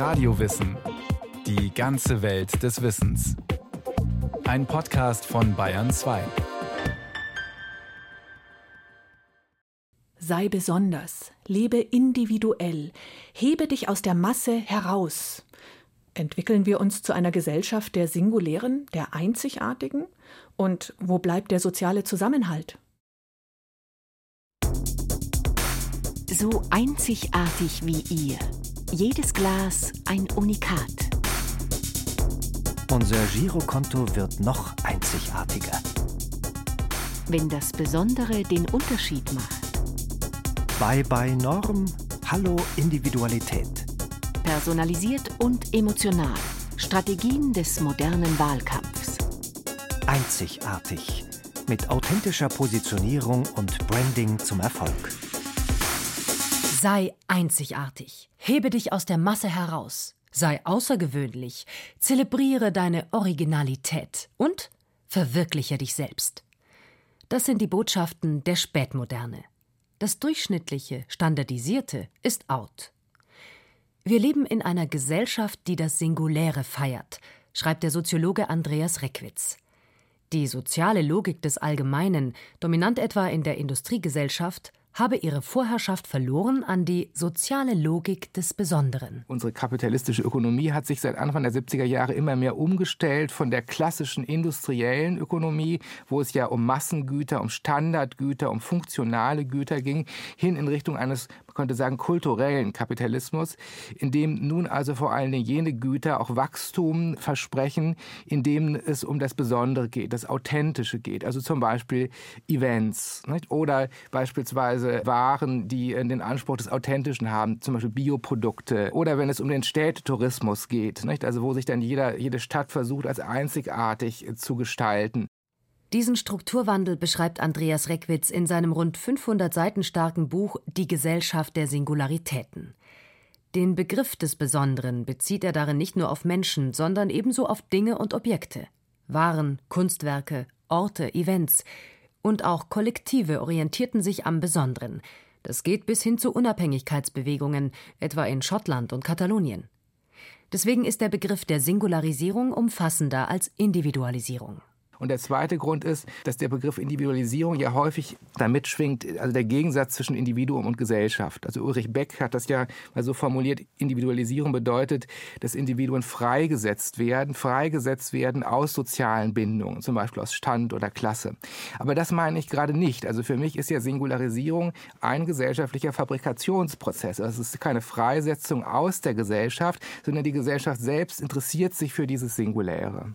Radiowissen. Die ganze Welt des Wissens. Ein Podcast von Bayern 2. Sei besonders, lebe individuell, hebe dich aus der Masse heraus. Entwickeln wir uns zu einer Gesellschaft der Singulären, der Einzigartigen? Und wo bleibt der soziale Zusammenhalt? So einzigartig wie ihr. Jedes Glas ein Unikat. Unser Girokonto wird noch einzigartiger. Wenn das Besondere den Unterschied macht. Bye bye Norm, hallo Individualität. Personalisiert und emotional. Strategien des modernen Wahlkampfs. Einzigartig. Mit authentischer Positionierung und Branding zum Erfolg. Sei einzigartig. Hebe dich aus der Masse heraus. Sei außergewöhnlich. Zelebriere deine Originalität und verwirkliche dich selbst. Das sind die Botschaften der Spätmoderne. Das Durchschnittliche, Standardisierte ist out. Wir leben in einer Gesellschaft, die das Singuläre feiert, schreibt der Soziologe Andreas Reckwitz. Die soziale Logik des Allgemeinen, dominant etwa in der Industriegesellschaft, habe ihre Vorherrschaft verloren an die soziale Logik des Besonderen. Unsere kapitalistische Ökonomie hat sich seit Anfang der 70er Jahre immer mehr umgestellt von der klassischen industriellen Ökonomie, wo es ja um Massengüter, um Standardgüter, um funktionale Güter ging, hin in Richtung eines, könnte sagen, kulturellen Kapitalismus, in dem nun also vor allen Dingen jene Güter auch Wachstum versprechen, in dem es um das Besondere geht, das Authentische geht. Also zum Beispiel Events nicht? oder beispielsweise Waren, die den Anspruch des Authentischen haben, zum Beispiel Bioprodukte. Oder wenn es um den Städtetourismus geht, nicht? also wo sich dann jeder, jede Stadt versucht, als einzigartig zu gestalten. Diesen Strukturwandel beschreibt Andreas Reckwitz in seinem rund 500 Seiten starken Buch Die Gesellschaft der Singularitäten. Den Begriff des Besonderen bezieht er darin nicht nur auf Menschen, sondern ebenso auf Dinge und Objekte. Waren, Kunstwerke, Orte, Events, und auch Kollektive orientierten sich am Besonderen. Das geht bis hin zu Unabhängigkeitsbewegungen, etwa in Schottland und Katalonien. Deswegen ist der Begriff der Singularisierung umfassender als Individualisierung. Und der zweite Grund ist, dass der Begriff Individualisierung ja häufig damit schwingt, also der Gegensatz zwischen Individuum und Gesellschaft. Also Ulrich Beck hat das ja mal so formuliert, Individualisierung bedeutet, dass Individuen freigesetzt werden, freigesetzt werden aus sozialen Bindungen, zum Beispiel aus Stand oder Klasse. Aber das meine ich gerade nicht. Also für mich ist ja Singularisierung ein gesellschaftlicher Fabrikationsprozess. Also es ist keine Freisetzung aus der Gesellschaft, sondern die Gesellschaft selbst interessiert sich für dieses Singuläre.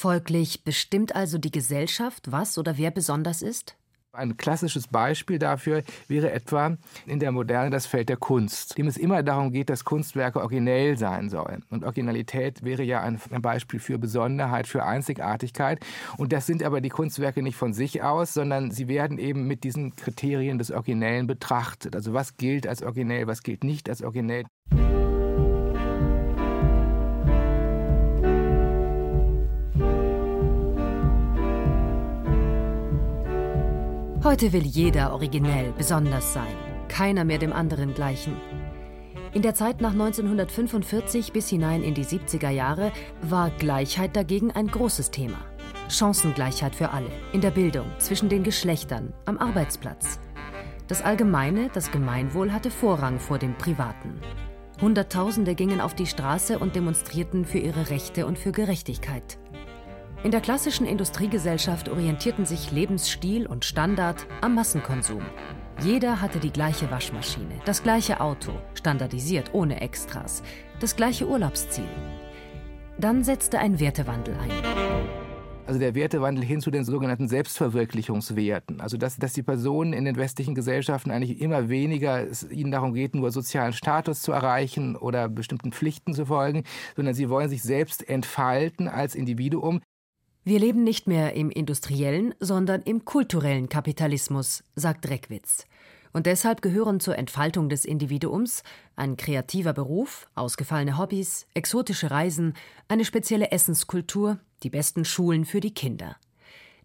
Folglich bestimmt also die Gesellschaft, was oder wer besonders ist? Ein klassisches Beispiel dafür wäre etwa in der Moderne das Feld der Kunst, dem es immer darum geht, dass Kunstwerke originell sein sollen. Und Originalität wäre ja ein Beispiel für Besonderheit, für Einzigartigkeit. Und das sind aber die Kunstwerke nicht von sich aus, sondern sie werden eben mit diesen Kriterien des Originellen betrachtet. Also was gilt als originell, was gilt nicht als originell. Heute will jeder originell, besonders sein, keiner mehr dem anderen gleichen. In der Zeit nach 1945 bis hinein in die 70er Jahre war Gleichheit dagegen ein großes Thema. Chancengleichheit für alle, in der Bildung, zwischen den Geschlechtern, am Arbeitsplatz. Das Allgemeine, das Gemeinwohl hatte Vorrang vor dem Privaten. Hunderttausende gingen auf die Straße und demonstrierten für ihre Rechte und für Gerechtigkeit. In der klassischen Industriegesellschaft orientierten sich Lebensstil und Standard am Massenkonsum. Jeder hatte die gleiche Waschmaschine, das gleiche Auto, standardisiert ohne Extras, das gleiche Urlaubsziel. Dann setzte ein Wertewandel ein. Also der Wertewandel hin zu den sogenannten Selbstverwirklichungswerten. Also dass, dass die Personen in den westlichen Gesellschaften eigentlich immer weniger es ihnen darum geht, nur sozialen Status zu erreichen oder bestimmten Pflichten zu folgen, sondern sie wollen sich selbst entfalten als Individuum. Wir leben nicht mehr im industriellen, sondern im kulturellen Kapitalismus, sagt Reckwitz. Und deshalb gehören zur Entfaltung des Individuums ein kreativer Beruf, ausgefallene Hobbys, exotische Reisen, eine spezielle Essenskultur, die besten Schulen für die Kinder.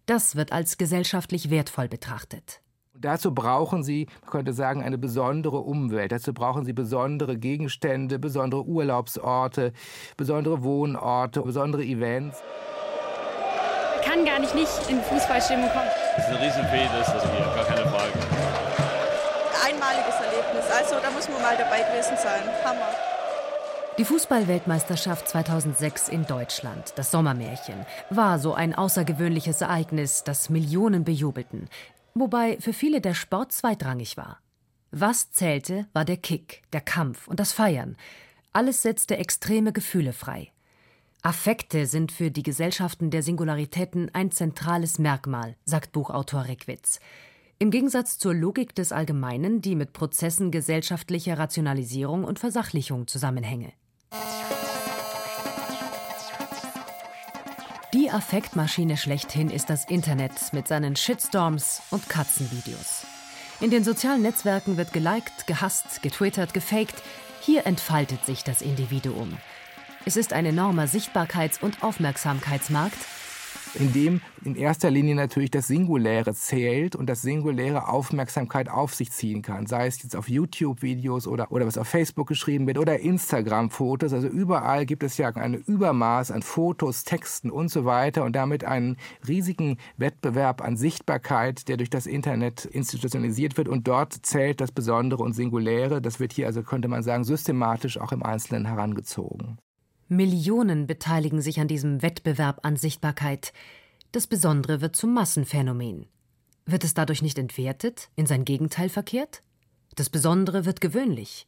Das wird als gesellschaftlich wertvoll betrachtet. Dazu brauchen Sie, man könnte sagen, eine besondere Umwelt. Dazu brauchen Sie besondere Gegenstände, besondere Urlaubsorte, besondere Wohnorte, besondere Events. Ich kann gar nicht nicht in Fußballstimmung kommen. Das ist eine Riesenfehde, ist das hier, gar keine Frage. Einmaliges Erlebnis, also da muss man mal dabei gewesen sein. Hammer. Die Fußballweltmeisterschaft 2006 in Deutschland, das Sommermärchen, war so ein außergewöhnliches Ereignis, das Millionen bejubelten wobei für viele der Sport zweitrangig war. Was zählte, war der Kick, der Kampf und das Feiern. Alles setzte extreme Gefühle frei. Affekte sind für die Gesellschaften der Singularitäten ein zentrales Merkmal, sagt Buchautor Reckwitz. Im Gegensatz zur Logik des Allgemeinen, die mit Prozessen gesellschaftlicher Rationalisierung und Versachlichung zusammenhänge. Die Affektmaschine schlechthin ist das Internet mit seinen Shitstorms und Katzenvideos. In den sozialen Netzwerken wird geliked, gehasst, getwittert, gefaked. Hier entfaltet sich das Individuum. Es ist ein enormer Sichtbarkeits- und Aufmerksamkeitsmarkt, in dem in erster Linie natürlich das Singuläre zählt und das Singuläre Aufmerksamkeit auf sich ziehen kann. Sei es jetzt auf YouTube-Videos oder, oder was auf Facebook geschrieben wird oder Instagram-Fotos. Also überall gibt es ja ein Übermaß an Fotos, Texten und so weiter und damit einen riesigen Wettbewerb an Sichtbarkeit, der durch das Internet institutionalisiert wird und dort zählt das Besondere und Singuläre. Das wird hier also, könnte man sagen, systematisch auch im Einzelnen herangezogen. Millionen beteiligen sich an diesem Wettbewerb an Sichtbarkeit. Das Besondere wird zum Massenphänomen. Wird es dadurch nicht entwertet, in sein Gegenteil verkehrt? Das Besondere wird gewöhnlich.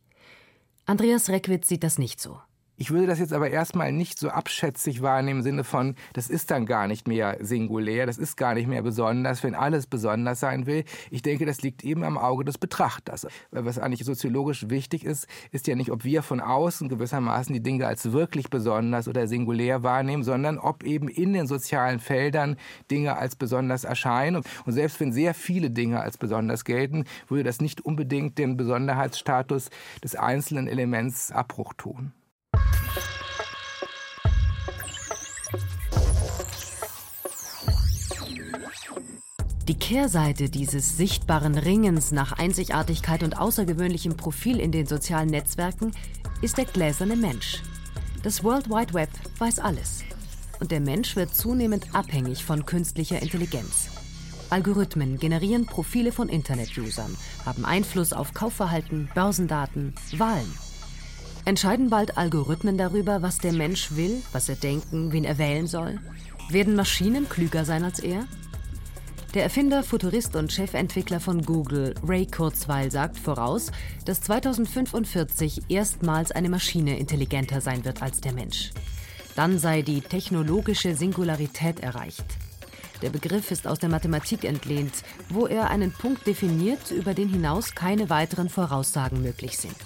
Andreas Reckwitz sieht das nicht so. Ich würde das jetzt aber erstmal nicht so abschätzig wahrnehmen im Sinne von, das ist dann gar nicht mehr singulär, das ist gar nicht mehr besonders, wenn alles besonders sein will. Ich denke, das liegt eben am Auge des Betrachters. Was eigentlich soziologisch wichtig ist, ist ja nicht, ob wir von außen gewissermaßen die Dinge als wirklich besonders oder singulär wahrnehmen, sondern ob eben in den sozialen Feldern Dinge als besonders erscheinen. Und selbst wenn sehr viele Dinge als besonders gelten, würde das nicht unbedingt den Besonderheitsstatus des einzelnen Elements Abbruch tun. Die Kehrseite dieses sichtbaren Ringens nach Einzigartigkeit und außergewöhnlichem Profil in den sozialen Netzwerken ist der gläserne Mensch. Das World Wide Web weiß alles. Und der Mensch wird zunehmend abhängig von künstlicher Intelligenz. Algorithmen generieren Profile von Internet-Usern, haben Einfluss auf Kaufverhalten, Börsendaten, Wahlen. Entscheiden bald Algorithmen darüber, was der Mensch will, was er denken, wen er wählen soll? Werden Maschinen klüger sein als er? Der Erfinder, Futurist und Chefentwickler von Google, Ray Kurzweil, sagt voraus, dass 2045 erstmals eine Maschine intelligenter sein wird als der Mensch. Dann sei die technologische Singularität erreicht. Der Begriff ist aus der Mathematik entlehnt, wo er einen Punkt definiert, über den hinaus keine weiteren Voraussagen möglich sind.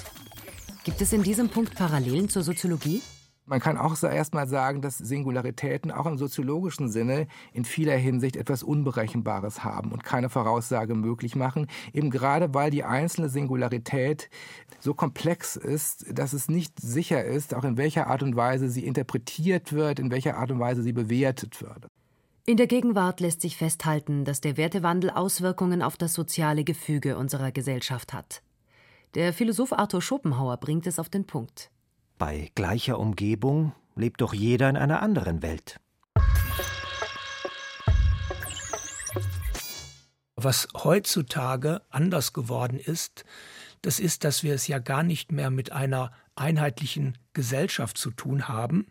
Gibt es in diesem Punkt Parallelen zur Soziologie? Man kann auch erst mal sagen, dass Singularitäten auch im soziologischen Sinne in vieler Hinsicht etwas Unberechenbares haben und keine Voraussage möglich machen, eben gerade weil die einzelne Singularität so komplex ist, dass es nicht sicher ist, auch in welcher Art und Weise sie interpretiert wird, in welcher Art und Weise sie bewertet wird. In der Gegenwart lässt sich festhalten, dass der Wertewandel Auswirkungen auf das soziale Gefüge unserer Gesellschaft hat. Der Philosoph Arthur Schopenhauer bringt es auf den Punkt. Bei gleicher Umgebung lebt doch jeder in einer anderen Welt. Was heutzutage anders geworden ist, das ist, dass wir es ja gar nicht mehr mit einer einheitlichen Gesellschaft zu tun haben,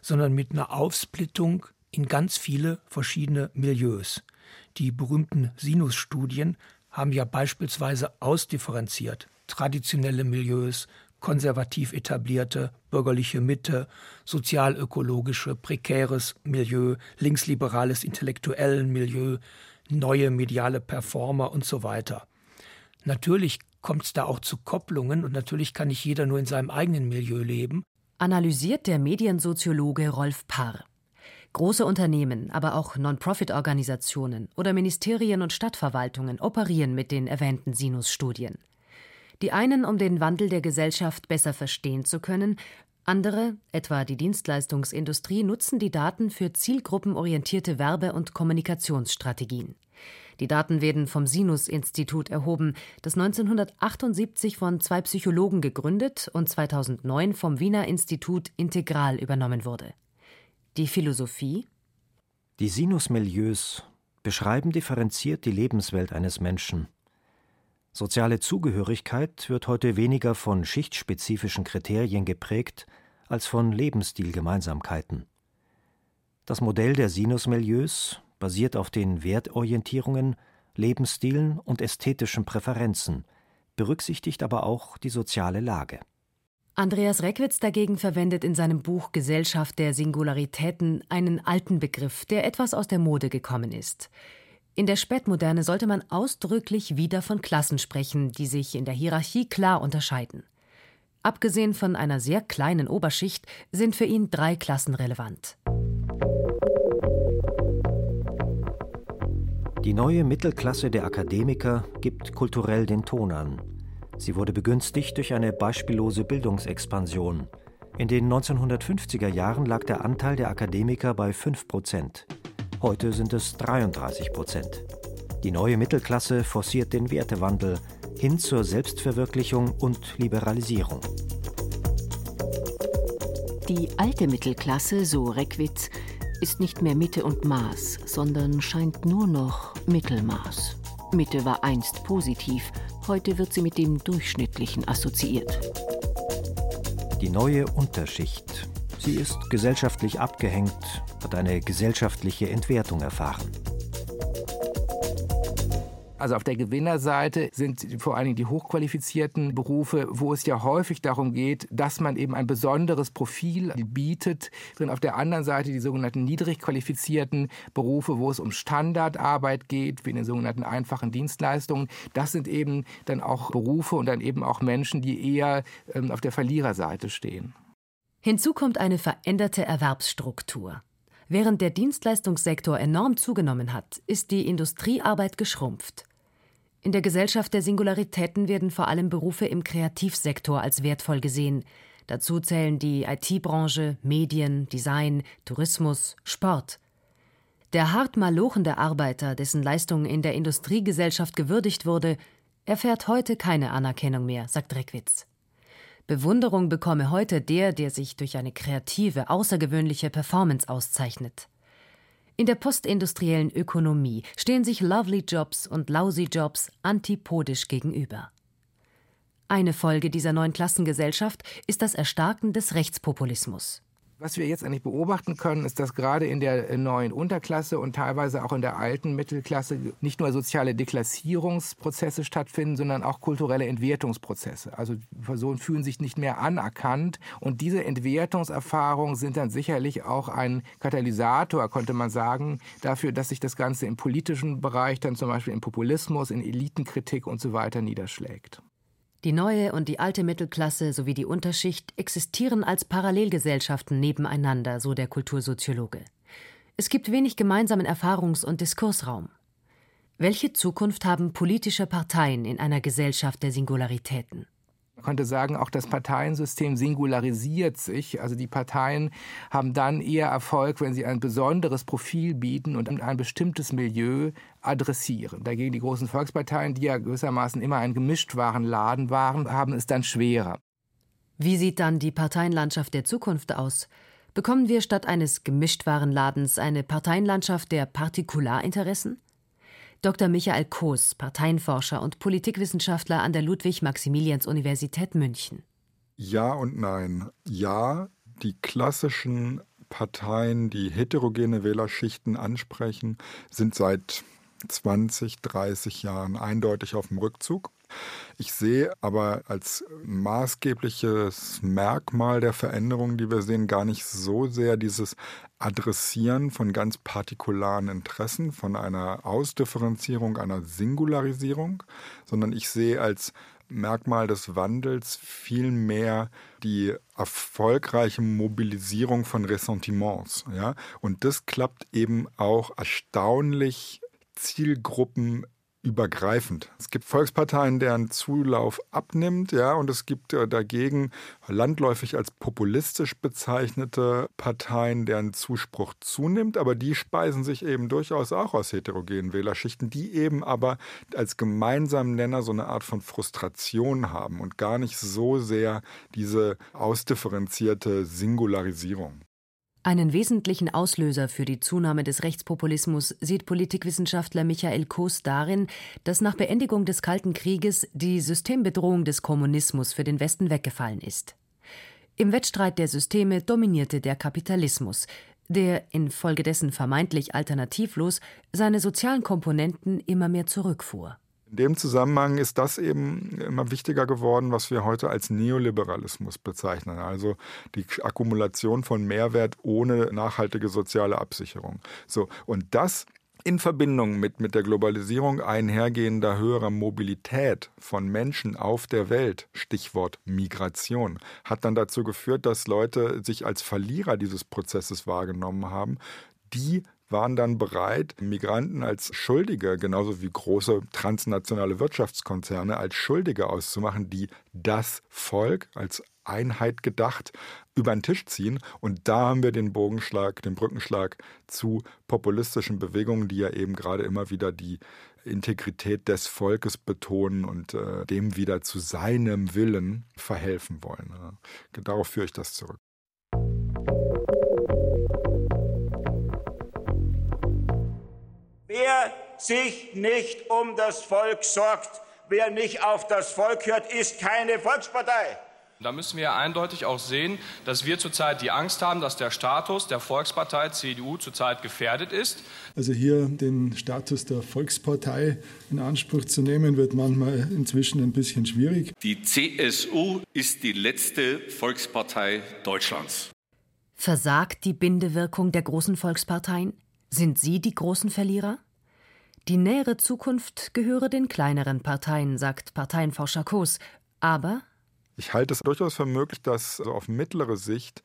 sondern mit einer Aufsplittung in ganz viele verschiedene Milieus. Die berühmten Sinus-Studien haben ja beispielsweise ausdifferenziert traditionelle Milieus, konservativ etablierte, bürgerliche Mitte, sozialökologische, prekäres Milieu, linksliberales intellektuellen Milieu, neue mediale Performer und so weiter. Natürlich kommt es da auch zu Kopplungen und natürlich kann nicht jeder nur in seinem eigenen Milieu leben. Analysiert der Mediensoziologe Rolf Parr. Große Unternehmen, aber auch Non-Profit-Organisationen oder Ministerien und Stadtverwaltungen operieren mit den erwähnten Sinus-Studien. Die einen, um den Wandel der Gesellschaft besser verstehen zu können, andere, etwa die Dienstleistungsindustrie, nutzen die Daten für zielgruppenorientierte Werbe- und Kommunikationsstrategien. Die Daten werden vom Sinus-Institut erhoben, das 1978 von zwei Psychologen gegründet und 2009 vom Wiener Institut Integral übernommen wurde. Die Philosophie? Die Sinusmilieus beschreiben differenziert die Lebenswelt eines Menschen. Soziale Zugehörigkeit wird heute weniger von schichtspezifischen Kriterien geprägt als von Lebensstilgemeinsamkeiten. Das Modell der Sinusmilieus basiert auf den Wertorientierungen, Lebensstilen und ästhetischen Präferenzen, berücksichtigt aber auch die soziale Lage. Andreas Reckwitz dagegen verwendet in seinem Buch Gesellschaft der Singularitäten einen alten Begriff, der etwas aus der Mode gekommen ist. In der Spätmoderne sollte man ausdrücklich wieder von Klassen sprechen, die sich in der Hierarchie klar unterscheiden. Abgesehen von einer sehr kleinen Oberschicht sind für ihn drei Klassen relevant. Die neue Mittelklasse der Akademiker gibt kulturell den Ton an. Sie wurde begünstigt durch eine beispiellose Bildungsexpansion. In den 1950er Jahren lag der Anteil der Akademiker bei 5 Prozent. Heute sind es 33 Prozent. Die neue Mittelklasse forciert den Wertewandel hin zur Selbstverwirklichung und Liberalisierung. Die alte Mittelklasse, so Reckwitz, ist nicht mehr Mitte und Maß, sondern scheint nur noch Mittelmaß. Mitte war einst positiv, heute wird sie mit dem Durchschnittlichen assoziiert. Die neue Unterschicht. Sie ist gesellschaftlich abgehängt, hat eine gesellschaftliche Entwertung erfahren. Also auf der Gewinnerseite sind vor allen Dingen die hochqualifizierten Berufe, wo es ja häufig darum geht, dass man eben ein besonderes Profil bietet. Und auf der anderen Seite die sogenannten niedrig qualifizierten Berufe, wo es um Standardarbeit geht, wie in den sogenannten einfachen Dienstleistungen. Das sind eben dann auch Berufe und dann eben auch Menschen, die eher ähm, auf der Verliererseite stehen. Hinzu kommt eine veränderte Erwerbsstruktur. Während der Dienstleistungssektor enorm zugenommen hat, ist die Industriearbeit geschrumpft. In der Gesellschaft der Singularitäten werden vor allem Berufe im Kreativsektor als wertvoll gesehen. Dazu zählen die IT-Branche, Medien, Design, Tourismus, Sport. Der hart malochende Arbeiter, dessen Leistung in der Industriegesellschaft gewürdigt wurde, erfährt heute keine Anerkennung mehr, sagt Reckwitz. Bewunderung bekomme heute der, der sich durch eine kreative, außergewöhnliche Performance auszeichnet. In der postindustriellen Ökonomie stehen sich Lovely Jobs und Lousy Jobs antipodisch gegenüber. Eine Folge dieser neuen Klassengesellschaft ist das Erstarken des Rechtspopulismus. Was wir jetzt eigentlich beobachten können, ist, dass gerade in der äh, neuen Unterklasse und teilweise auch in der alten Mittelklasse nicht nur soziale Deklassierungsprozesse stattfinden, sondern auch kulturelle Entwertungsprozesse. Also Personen fühlen sich nicht mehr anerkannt und diese Entwertungserfahrungen sind dann sicherlich auch ein Katalysator, könnte man sagen, dafür, dass sich das Ganze im politischen Bereich dann zum Beispiel im Populismus, in Elitenkritik und so weiter niederschlägt. Die neue und die alte Mittelklasse sowie die Unterschicht existieren als Parallelgesellschaften nebeneinander, so der Kultursoziologe. Es gibt wenig gemeinsamen Erfahrungs- und Diskursraum. Welche Zukunft haben politische Parteien in einer Gesellschaft der Singularitäten? Könnte sagen, auch das Parteiensystem singularisiert sich. Also die Parteien haben dann eher Erfolg, wenn sie ein besonderes Profil bieten und ein bestimmtes Milieu adressieren. Dagegen die großen Volksparteien, die ja gewissermaßen immer ein Gemischtwarenladen waren, haben es dann schwerer. Wie sieht dann die Parteienlandschaft der Zukunft aus? Bekommen wir statt eines Gemischtwarenladens eine Parteienlandschaft der Partikularinteressen? Dr. Michael Koos, Parteienforscher und Politikwissenschaftler an der Ludwig-Maximilians-Universität München. Ja und nein. Ja, die klassischen Parteien, die heterogene Wählerschichten ansprechen, sind seit 20, 30 Jahren eindeutig auf dem Rückzug. Ich sehe aber als maßgebliches Merkmal der Veränderung, die wir sehen, gar nicht so sehr dieses Adressieren von ganz partikularen Interessen, von einer Ausdifferenzierung, einer Singularisierung, sondern ich sehe als Merkmal des Wandels vielmehr die erfolgreiche Mobilisierung von Ressentiments. Ja? Und das klappt eben auch erstaunlich Zielgruppen übergreifend. Es gibt Volksparteien, deren Zulauf abnimmt, ja, und es gibt äh, dagegen landläufig als populistisch bezeichnete Parteien, deren Zuspruch zunimmt, aber die speisen sich eben durchaus auch aus heterogenen Wählerschichten, die eben aber als gemeinsamen Nenner so eine Art von Frustration haben und gar nicht so sehr diese ausdifferenzierte Singularisierung. Einen wesentlichen Auslöser für die Zunahme des Rechtspopulismus sieht Politikwissenschaftler Michael Koos darin, dass nach Beendigung des Kalten Krieges die Systembedrohung des Kommunismus für den Westen weggefallen ist. Im Wettstreit der Systeme dominierte der Kapitalismus, der infolgedessen vermeintlich alternativlos seine sozialen Komponenten immer mehr zurückfuhr. In dem Zusammenhang ist das eben immer wichtiger geworden, was wir heute als Neoliberalismus bezeichnen, also die Akkumulation von Mehrwert ohne nachhaltige soziale Absicherung. So, und das in Verbindung mit, mit der Globalisierung einhergehender höherer Mobilität von Menschen auf der Welt, Stichwort Migration, hat dann dazu geführt, dass Leute sich als Verlierer dieses Prozesses wahrgenommen haben, die waren dann bereit, Migranten als Schuldige, genauso wie große transnationale Wirtschaftskonzerne, als Schuldige auszumachen, die das Volk als Einheit gedacht über den Tisch ziehen. Und da haben wir den Bogenschlag, den Brückenschlag zu populistischen Bewegungen, die ja eben gerade immer wieder die Integrität des Volkes betonen und äh, dem wieder zu seinem Willen verhelfen wollen. Darauf führe ich das zurück. Wer sich nicht um das Volk sorgt, wer nicht auf das Volk hört, ist keine Volkspartei. Da müssen wir eindeutig auch sehen, dass wir zurzeit die Angst haben, dass der Status der Volkspartei CDU zurzeit gefährdet ist. Also hier den Status der Volkspartei in Anspruch zu nehmen, wird manchmal inzwischen ein bisschen schwierig. Die CSU ist die letzte Volkspartei Deutschlands. Versagt die Bindewirkung der großen Volksparteien? Sind sie die großen Verlierer? Die nähere Zukunft gehöre den kleineren Parteien, sagt Parteienforscher Koos. Aber ich halte es durchaus für möglich, dass also auf mittlere Sicht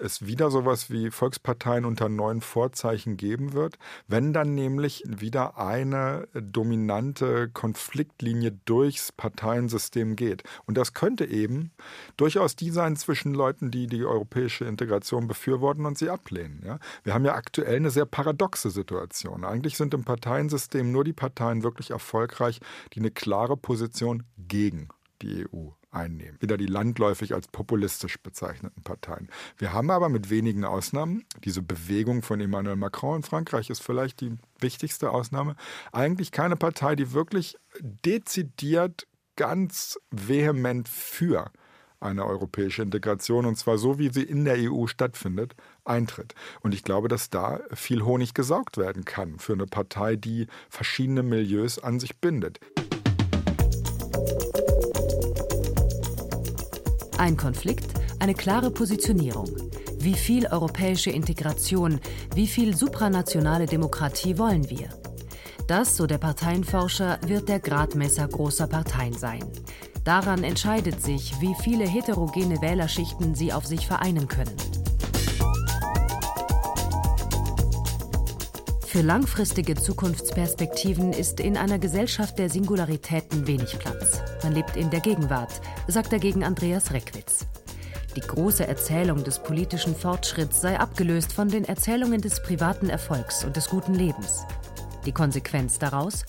es wieder sowas wie Volksparteien unter neuen Vorzeichen geben wird, wenn dann nämlich wieder eine dominante Konfliktlinie durchs Parteiensystem geht. Und das könnte eben durchaus die sein zwischen Leuten, die die europäische Integration befürworten und sie ablehnen. Ja? Wir haben ja aktuell eine sehr paradoxe Situation. Eigentlich sind im Parteiensystem nur die Parteien wirklich erfolgreich, die eine klare Position gegen die EU einnehmen. Wieder die landläufig als populistisch bezeichneten Parteien. Wir haben aber mit wenigen Ausnahmen, diese Bewegung von Emmanuel Macron in Frankreich ist vielleicht die wichtigste Ausnahme, eigentlich keine Partei, die wirklich dezidiert ganz vehement für eine europäische Integration, und zwar so, wie sie in der EU stattfindet, eintritt. Und ich glaube, dass da viel Honig gesaugt werden kann für eine Partei, die verschiedene Milieus an sich bindet. Ein Konflikt, eine klare Positionierung. Wie viel europäische Integration, wie viel supranationale Demokratie wollen wir? Das, so der Parteienforscher, wird der Gradmesser großer Parteien sein. Daran entscheidet sich, wie viele heterogene Wählerschichten sie auf sich vereinen können. Für langfristige Zukunftsperspektiven ist in einer Gesellschaft der Singularitäten wenig Platz. Man lebt in der Gegenwart, sagt dagegen Andreas Reckwitz. Die große Erzählung des politischen Fortschritts sei abgelöst von den Erzählungen des privaten Erfolgs und des guten Lebens. Die Konsequenz daraus?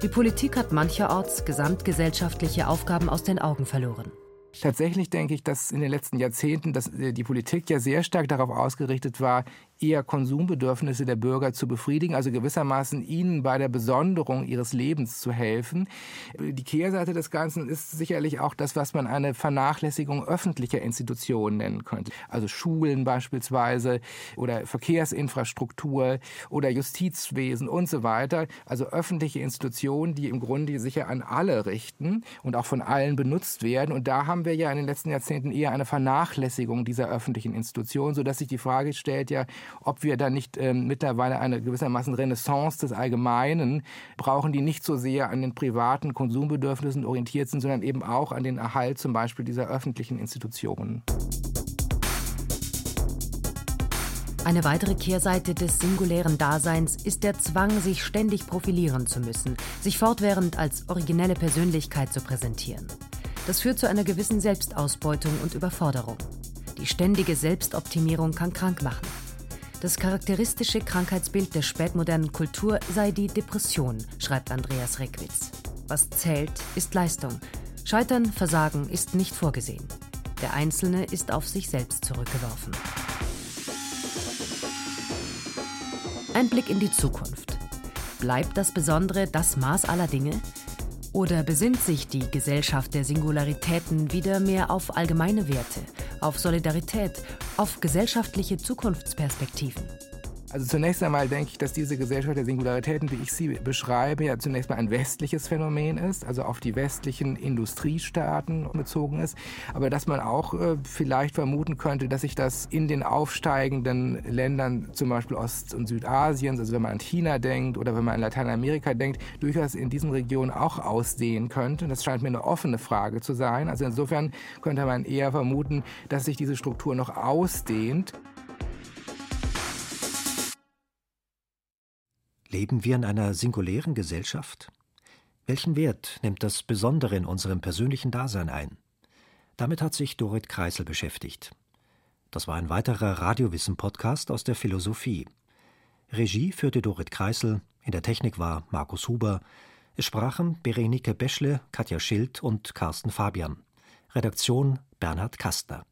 Die Politik hat mancherorts gesamtgesellschaftliche Aufgaben aus den Augen verloren. Tatsächlich denke ich, dass in den letzten Jahrzehnten dass die Politik ja sehr stark darauf ausgerichtet war, eher Konsumbedürfnisse der Bürger zu befriedigen, also gewissermaßen ihnen bei der Besonderung ihres Lebens zu helfen. Die Kehrseite des Ganzen ist sicherlich auch das, was man eine Vernachlässigung öffentlicher Institutionen nennen könnte. Also Schulen beispielsweise oder Verkehrsinfrastruktur oder Justizwesen und so weiter. Also öffentliche Institutionen, die im Grunde sicher an alle richten und auch von allen benutzt werden. Und da haben wir ja in den letzten Jahrzehnten eher eine Vernachlässigung dieser öffentlichen Institutionen, sodass sich die Frage stellt, ja, ob wir da nicht ähm, mittlerweile eine gewissermaßen Renaissance des Allgemeinen brauchen, die nicht so sehr an den privaten Konsumbedürfnissen orientiert sind, sondern eben auch an den Erhalt zum Beispiel dieser öffentlichen Institutionen. Eine weitere Kehrseite des singulären Daseins ist der Zwang, sich ständig profilieren zu müssen, sich fortwährend als originelle Persönlichkeit zu präsentieren. Das führt zu einer gewissen Selbstausbeutung und Überforderung. Die ständige Selbstoptimierung kann krank machen. Das charakteristische Krankheitsbild der spätmodernen Kultur sei die Depression, schreibt Andreas Reckwitz. Was zählt, ist Leistung. Scheitern, Versagen ist nicht vorgesehen. Der Einzelne ist auf sich selbst zurückgeworfen. Ein Blick in die Zukunft. Bleibt das Besondere das Maß aller Dinge? Oder besinnt sich die Gesellschaft der Singularitäten wieder mehr auf allgemeine Werte, auf Solidarität, auf gesellschaftliche Zukunftsperspektiven? Also zunächst einmal denke ich, dass diese Gesellschaft der Singularitäten, wie ich sie beschreibe, ja zunächst mal ein westliches Phänomen ist, also auf die westlichen Industriestaaten bezogen ist, aber dass man auch äh, vielleicht vermuten könnte, dass sich das in den aufsteigenden Ländern, zum Beispiel Ost- und Südasiens, also wenn man an China denkt oder wenn man an Lateinamerika denkt, durchaus in diesen Regionen auch ausdehnen könnte. Das scheint mir eine offene Frage zu sein. Also insofern könnte man eher vermuten, dass sich diese Struktur noch ausdehnt. Leben wir in einer singulären Gesellschaft? Welchen Wert nimmt das Besondere in unserem persönlichen Dasein ein? Damit hat sich Dorit Kreisel beschäftigt. Das war ein weiterer Radiowissen-Podcast aus der Philosophie. Regie führte Dorit Kreisel, in der Technik war Markus Huber. Es sprachen Berenike Beschle, Katja Schild und Carsten Fabian. Redaktion Bernhard Kastner.